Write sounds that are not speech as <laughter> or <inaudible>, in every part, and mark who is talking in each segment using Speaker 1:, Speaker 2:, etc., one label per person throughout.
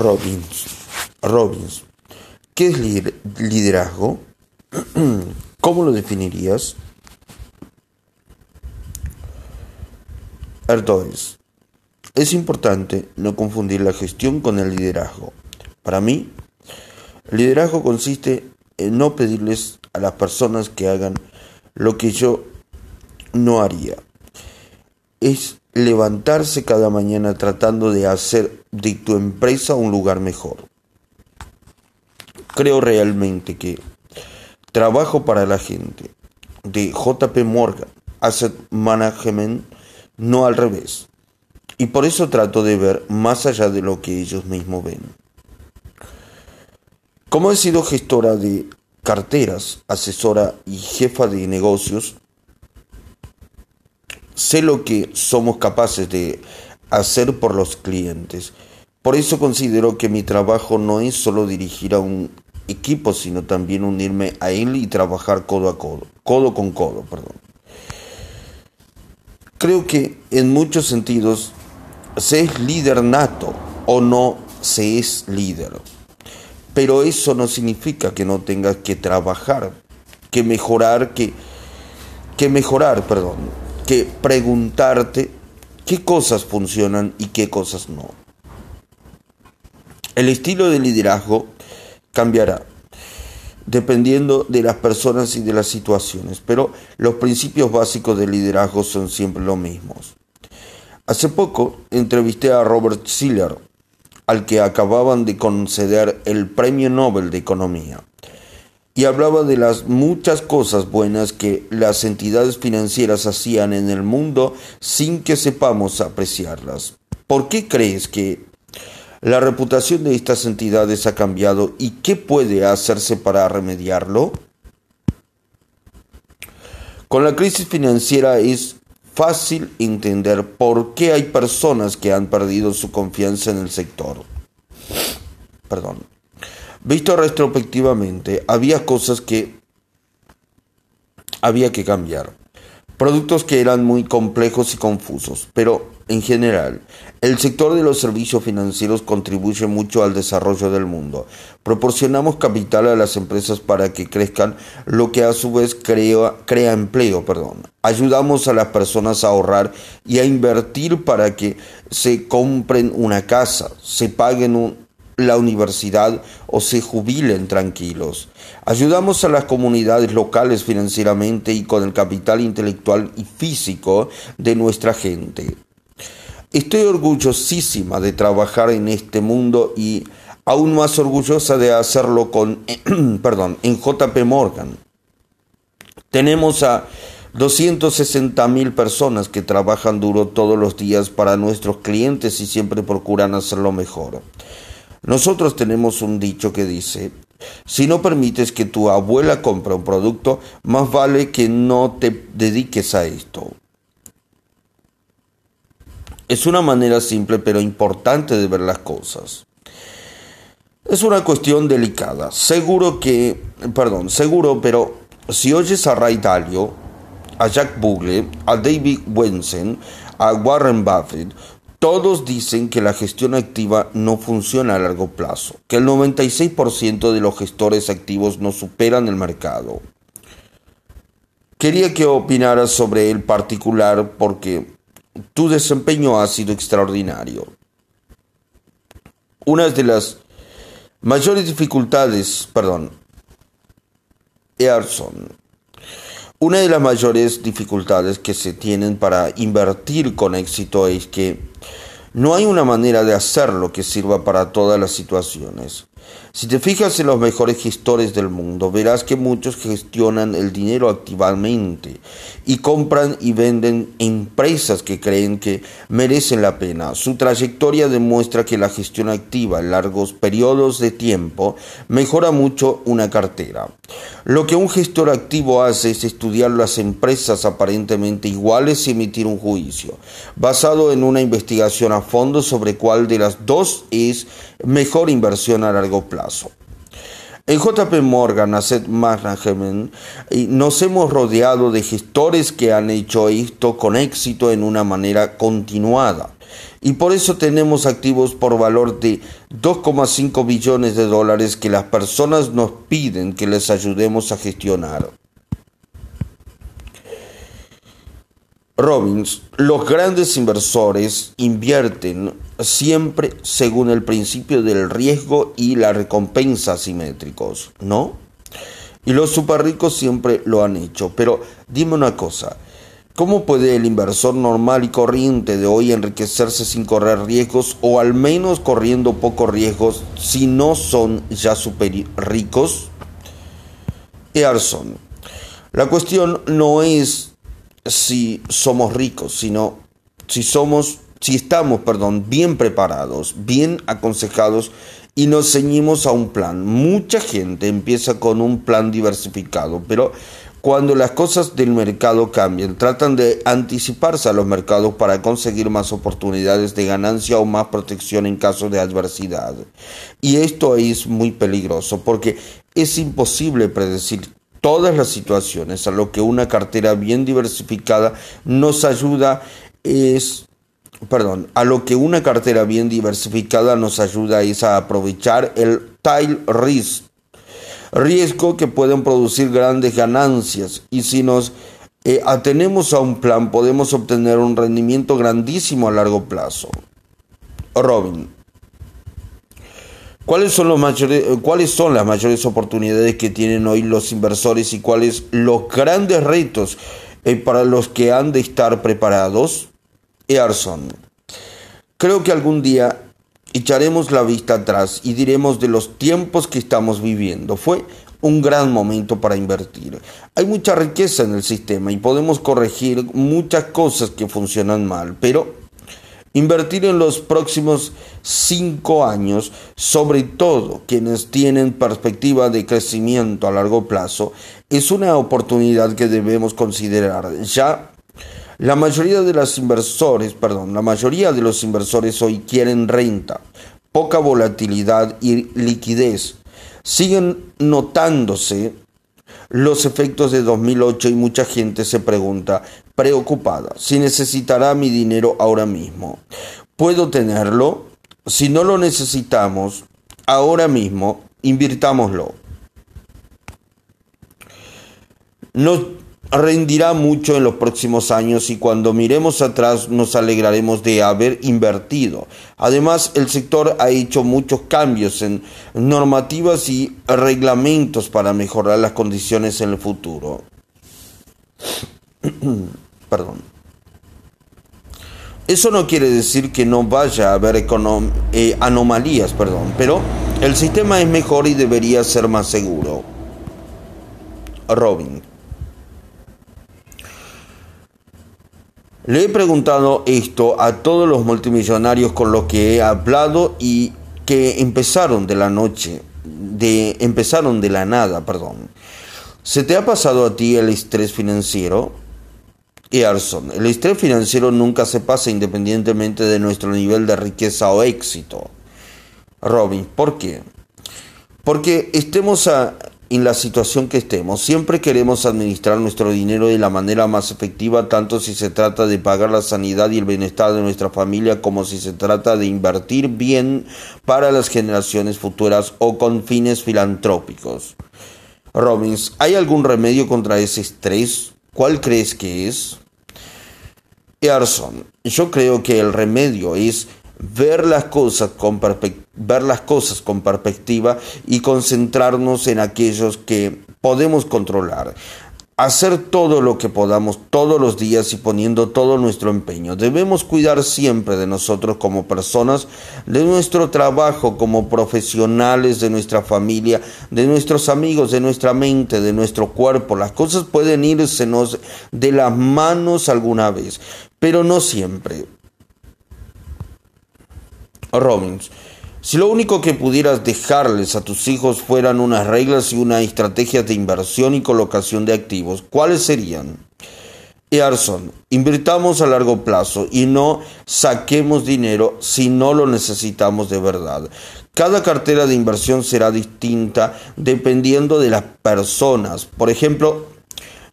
Speaker 1: Robbins. Robbins. ¿Qué es liderazgo? <clears throat> ¿Cómo lo definirías? Erdoes. Es importante no confundir la gestión con el liderazgo. Para mí, el liderazgo consiste en no pedirles a las personas que hagan lo que yo no haría. Es levantarse cada mañana tratando de hacer de tu empresa un lugar mejor. Creo realmente que trabajo para la gente de JP Morgan Asset Management, no al revés. Y por eso trato de ver más allá de lo que ellos mismos ven. Como he sido gestora de carteras, asesora y jefa de negocios, sé lo que somos capaces de hacer por los clientes. Por eso considero que mi trabajo no es solo dirigir a un equipo, sino también unirme a él y trabajar codo a codo, codo con codo, perdón. Creo que en muchos sentidos se es líder nato o no se es líder. Pero eso no significa que no tengas que trabajar, que mejorar, que, que mejorar, perdón, que preguntarte qué cosas funcionan y qué cosas no. El estilo de liderazgo cambiará dependiendo de las personas y de las situaciones, pero los principios básicos del liderazgo son siempre los mismos. Hace poco entrevisté a Robert Siller, al que acababan de conceder el Premio Nobel de Economía, y hablaba de las muchas cosas buenas que las entidades financieras hacían en el mundo sin que sepamos apreciarlas. ¿Por qué crees que la reputación de estas entidades ha cambiado y qué puede hacerse para remediarlo? Con la crisis financiera es fácil entender por qué hay personas que han perdido su confianza en el sector. Perdón. Visto retrospectivamente, había cosas que había que cambiar. Productos que eran muy complejos y confusos, pero en general, el sector de los servicios financieros contribuye mucho al desarrollo del mundo. Proporcionamos capital a las empresas para que crezcan, lo que a su vez crea, crea empleo. Perdón. Ayudamos a las personas a ahorrar y a invertir para que se compren una casa, se paguen la universidad o se jubilen tranquilos. Ayudamos a las comunidades locales financieramente y con el capital intelectual y físico de nuestra gente. Estoy orgullosísima de trabajar en este mundo y aún más orgullosa de hacerlo con, <clears throat> perdón, en JP Morgan. Tenemos a 260 mil personas que trabajan duro todos los días para nuestros clientes y siempre procuran hacerlo mejor. Nosotros tenemos un dicho que dice, si no permites que tu abuela compre un producto, más vale que no te dediques a esto. Es una manera simple pero importante de ver las cosas. Es una cuestión delicada. Seguro que, perdón, seguro, pero si oyes a Ray Dalio, a Jack Bogle, a David Wensen, a Warren Buffett, todos dicen que la gestión activa no funciona a largo plazo, que el 96% de los gestores activos no superan el mercado. Quería que opinaras sobre el particular porque tu desempeño ha sido extraordinario. Una de las mayores dificultades, perdón, Earson, una de las mayores dificultades que se tienen para invertir con éxito es que no hay una manera de hacerlo que sirva para todas las situaciones. Si te fijas en los mejores gestores del mundo, verás que muchos gestionan el dinero activamente y compran y venden empresas que creen que merecen la pena. Su trayectoria demuestra que la gestión activa en largos periodos de tiempo mejora mucho una cartera. Lo que un gestor activo hace es estudiar las empresas aparentemente iguales y emitir un juicio, basado en una investigación a fondo sobre cuál de las dos es mejor inversión a largo plazo. En JP Morgan Asset Management nos hemos rodeado de gestores que han hecho esto con éxito en una manera continuada. Y por eso tenemos activos por valor de 2,5 billones de dólares que las personas nos piden que les ayudemos a gestionar. Robbins, los grandes inversores invierten siempre según el principio del riesgo y la recompensa asimétricos, ¿no? Y los super ricos siempre lo han hecho. Pero dime una cosa, ¿cómo puede el inversor normal y corriente de hoy enriquecerse sin correr riesgos o al menos corriendo pocos riesgos si no son ya super ricos? Earson, la cuestión no es si somos ricos, sino si somos, si estamos, perdón, bien preparados, bien aconsejados y nos ceñimos a un plan. Mucha gente empieza con un plan diversificado, pero cuando las cosas del mercado cambian, tratan de anticiparse a los mercados para conseguir más oportunidades de ganancia o más protección en caso de adversidad. Y esto es muy peligroso porque es imposible predecir todas las situaciones. A lo que una cartera bien diversificada nos ayuda es, perdón, a lo que una cartera bien diversificada nos ayuda es a aprovechar el tail risk, riesgo que pueden producir grandes ganancias y si nos eh, atenemos a un plan podemos obtener un rendimiento grandísimo a largo plazo. Robin, ¿Cuáles son, los mayores, eh, ¿Cuáles son las mayores oportunidades que tienen hoy los inversores y cuáles los grandes retos eh, para los que han de estar preparados? Earson, creo que algún día echaremos la vista atrás y diremos de los tiempos que estamos viviendo. Fue un gran momento para invertir. Hay mucha riqueza en el sistema y podemos corregir muchas cosas que funcionan mal, pero Invertir en los próximos cinco años, sobre todo quienes tienen perspectiva de crecimiento a largo plazo, es una oportunidad que debemos considerar. Ya la mayoría de los inversores, perdón, la mayoría de los inversores hoy quieren renta, poca volatilidad y liquidez. Siguen notándose los efectos de 2008 y mucha gente se pregunta, preocupada, si necesitará mi dinero ahora mismo. ¿Puedo tenerlo? Si no lo necesitamos, ahora mismo, invirtámoslo. Nos rendirá mucho en los próximos años y cuando miremos atrás nos alegraremos de haber invertido. Además, el sector ha hecho muchos cambios en normativas y reglamentos para mejorar las condiciones en el futuro. <clears throat> Perdón. Eso no quiere decir que no vaya a haber eh, anomalías, perdón, pero el sistema es mejor y debería ser más seguro. Robin. Le he preguntado esto a todos los multimillonarios con los que he hablado y que empezaron de la noche, de empezaron de la nada, perdón. ¿Se te ha pasado a ti el estrés financiero? Earson, el estrés financiero nunca se pasa independientemente de nuestro nivel de riqueza o éxito. Robin, ¿por qué? Porque estemos en la situación que estemos. Siempre queremos administrar nuestro dinero de la manera más efectiva, tanto si se trata de pagar la sanidad y el bienestar de nuestra familia, como si se trata de invertir bien para las generaciones futuras o con fines filantrópicos. Robbins, ¿hay algún remedio contra ese estrés? ¿Cuál crees que es? Earson, yo creo que el remedio es ver las cosas con ver las cosas con perspectiva y concentrarnos en aquellos que podemos controlar. Hacer todo lo que podamos todos los días y poniendo todo nuestro empeño. Debemos cuidar siempre de nosotros como personas, de nuestro trabajo como profesionales, de nuestra familia, de nuestros amigos, de nuestra mente, de nuestro cuerpo. Las cosas pueden irse de las manos alguna vez, pero no siempre. Robbins. Si lo único que pudieras dejarles a tus hijos fueran unas reglas y una estrategia de inversión y colocación de activos, ¿cuáles serían? Earson, invirtamos a largo plazo y no saquemos dinero si no lo necesitamos de verdad. Cada cartera de inversión será distinta dependiendo de las personas. Por ejemplo,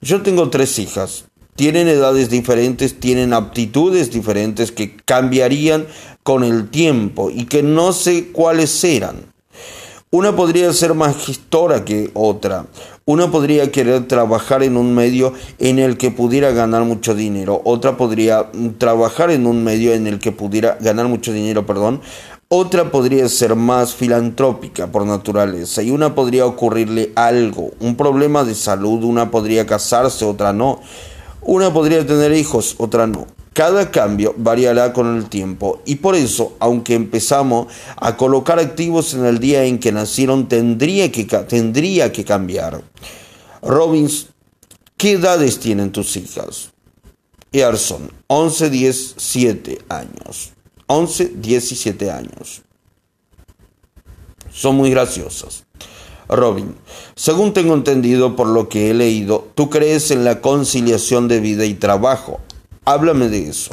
Speaker 1: yo tengo tres hijas. Tienen edades diferentes, tienen aptitudes diferentes que cambiarían con el tiempo y que no sé cuáles eran. Una podría ser más gestora que otra. Una podría querer trabajar en un medio en el que pudiera ganar mucho dinero. Otra podría trabajar en un medio en el que pudiera ganar mucho dinero, perdón. Otra podría ser más filantrópica por naturaleza y una podría ocurrirle algo, un problema de salud, una podría casarse, otra no. Una podría tener hijos, otra no. Cada cambio variará con el tiempo y por eso, aunque empezamos a colocar activos en el día en que nacieron, tendría que, cambiar. Robbins, ¿qué edades tienen tus hijas? Earson, 11, 10, 7 años. 11, 17 años. Son muy graciosas. Robin, según tengo entendido por lo que he leído, tú crees en la conciliación de vida y trabajo. Háblame de eso.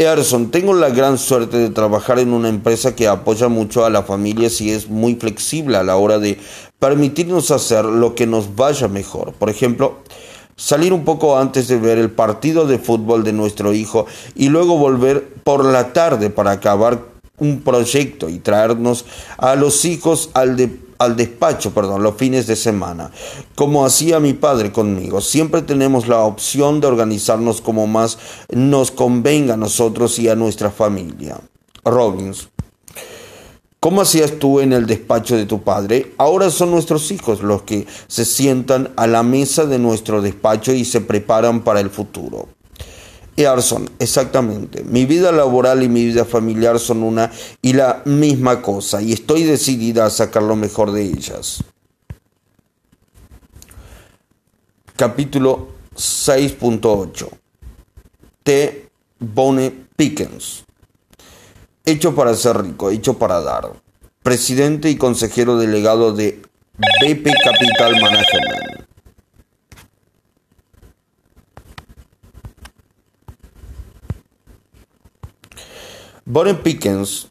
Speaker 1: Earson, tengo la gran suerte de trabajar en una empresa que apoya mucho a la familia y es muy flexible a la hora de permitirnos hacer lo que nos vaya mejor. Por ejemplo, salir un poco antes de ver el partido de fútbol de nuestro hijo y luego volver por la tarde para acabar un proyecto y traernos a los hijos al deporte al despacho, perdón, los fines de semana, como hacía mi padre conmigo. Siempre tenemos la opción de organizarnos como más nos convenga a nosotros y a nuestra familia. Robbins. ¿Cómo hacías tú en el despacho de tu padre? Ahora son nuestros hijos los que se sientan a la mesa de nuestro despacho y se preparan para el futuro. Exactamente. Mi vida laboral y mi vida familiar son una y la misma cosa y estoy decidida a sacar lo mejor de ellas. Capítulo 6.8 T. Bone Pickens Hecho para ser rico, hecho para dar. Presidente y consejero delegado de BP Capital Management. Bonnie Pickens,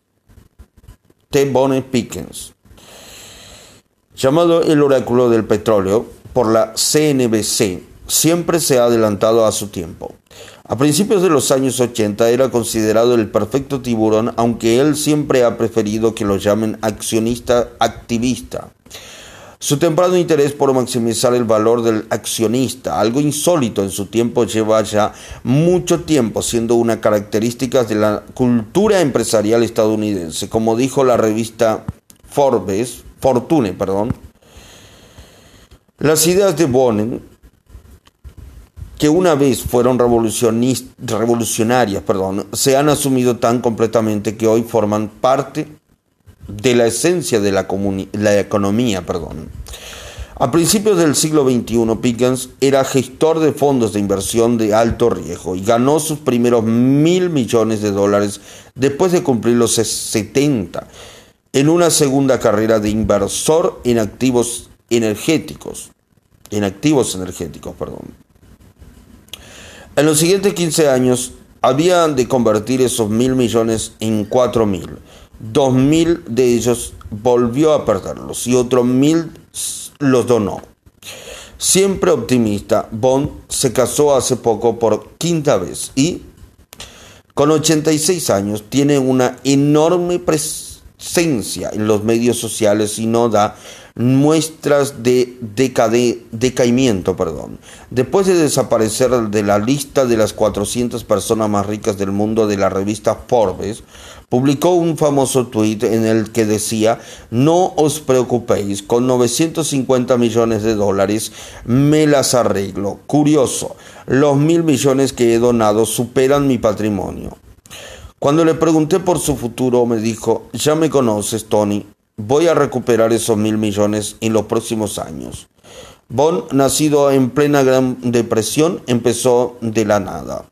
Speaker 1: T. Bonnie Pickens, llamado el oráculo del petróleo por la CNBC, siempre se ha adelantado a su tiempo. A principios de los años 80 era considerado el perfecto tiburón, aunque él siempre ha preferido que lo llamen accionista activista. Su temprano interés por maximizar el valor del accionista, algo insólito en su tiempo, lleva ya mucho tiempo siendo una característica de la cultura empresarial estadounidense. Como dijo la revista Forbes, Fortune, perdón, las ideas de Bonnen, que una vez fueron revolucionarias, perdón, se han asumido tan completamente que hoy forman parte de la esencia de la, economía. Perdón. A principios del siglo XXI, Pickens era gestor de fondos de inversión de alto riesgo y ganó sus primeros mil millones de dólares después de cumplir los 70 en una segunda carrera de inversor en activos energéticos. En activos energéticos, perdón. En los siguientes 15 años, habían de convertir esos mil millones en cuatro mil. Dos mil de ellos volvió a perderlos y otros mil los donó. Siempre optimista, Bond se casó hace poco por quinta vez y con 86 años tiene una enorme presencia en los medios sociales y no da muestras de decaimiento. Perdón. Después de desaparecer de la lista de las 400 personas más ricas del mundo de la revista Forbes, publicó un famoso tuit en el que decía, no os preocupéis, con 950 millones de dólares me las arreglo. Curioso, los mil millones que he donado superan mi patrimonio. Cuando le pregunté por su futuro, me dijo, ya me conoces, Tony, voy a recuperar esos mil millones en los próximos años. Bond, nacido en plena Gran Depresión, empezó de la nada.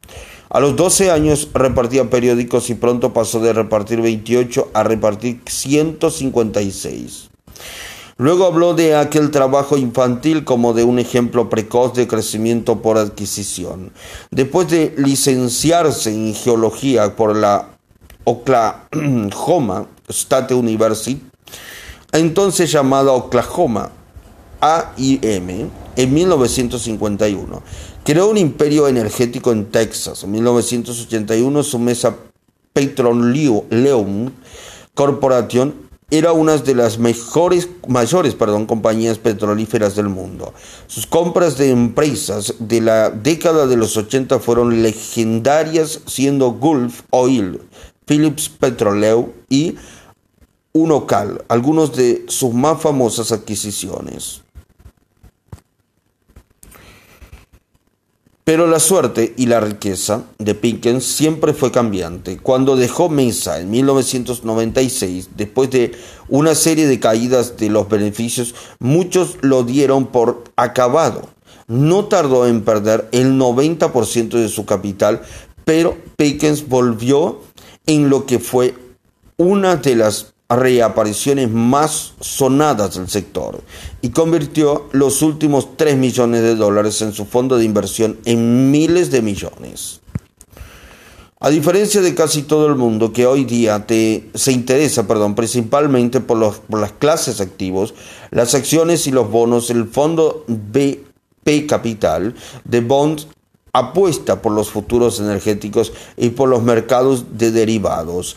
Speaker 1: A los 12 años repartía periódicos y pronto pasó de repartir 28 a repartir 156. Luego habló de aquel trabajo infantil como de un ejemplo precoz de crecimiento por adquisición. Después de licenciarse en geología por la Oklahoma State University, entonces llamada Oklahoma AIM, en 1951. Creó un imperio energético en Texas. En 1981 su mesa Petroleum Corporation era una de las mejores, mayores perdón, compañías petrolíferas del mundo. Sus compras de empresas de la década de los 80 fueron legendarias, siendo Gulf Oil, Phillips Petroleum y Unocal, algunos de sus más famosas adquisiciones. Pero la suerte y la riqueza de Pickens siempre fue cambiante. Cuando dejó Mesa en 1996, después de una serie de caídas de los beneficios, muchos lo dieron por acabado. No tardó en perder el 90% de su capital, pero Pickens volvió en lo que fue una de las reapariciones más sonadas del sector y convirtió los últimos 3 millones de dólares en su fondo de inversión en miles de millones. A diferencia de casi todo el mundo que hoy día se interesa perdón, principalmente por, los, por las clases activos, las acciones y los bonos, el fondo BP Capital de Bonds apuesta por los futuros energéticos y por los mercados de derivados.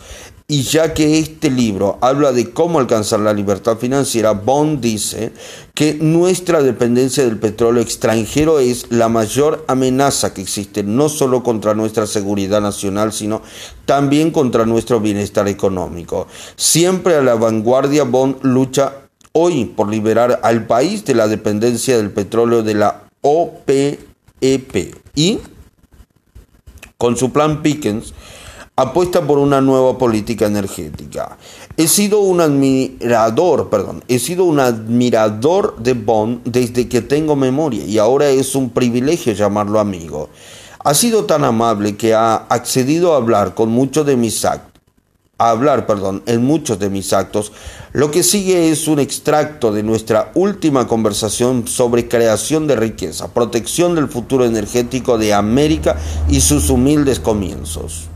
Speaker 1: Y ya que este libro habla de cómo alcanzar la libertad financiera, Bond dice que nuestra dependencia del petróleo extranjero es la mayor amenaza que existe, no solo contra nuestra seguridad nacional, sino también contra nuestro bienestar económico. Siempre a la vanguardia, Bond lucha hoy por liberar al país de la dependencia del petróleo de la OPEP. Y con su plan Pickens, apuesta por una nueva política energética. He sido un admirador, perdón, he sido un admirador de Bond desde que tengo memoria y ahora es un privilegio llamarlo amigo. Ha sido tan amable que ha accedido a hablar con muchos de mis actos a hablar, perdón, en muchos de mis actos. Lo que sigue es un extracto de nuestra última conversación sobre creación de riqueza, protección del futuro energético de América y sus humildes comienzos.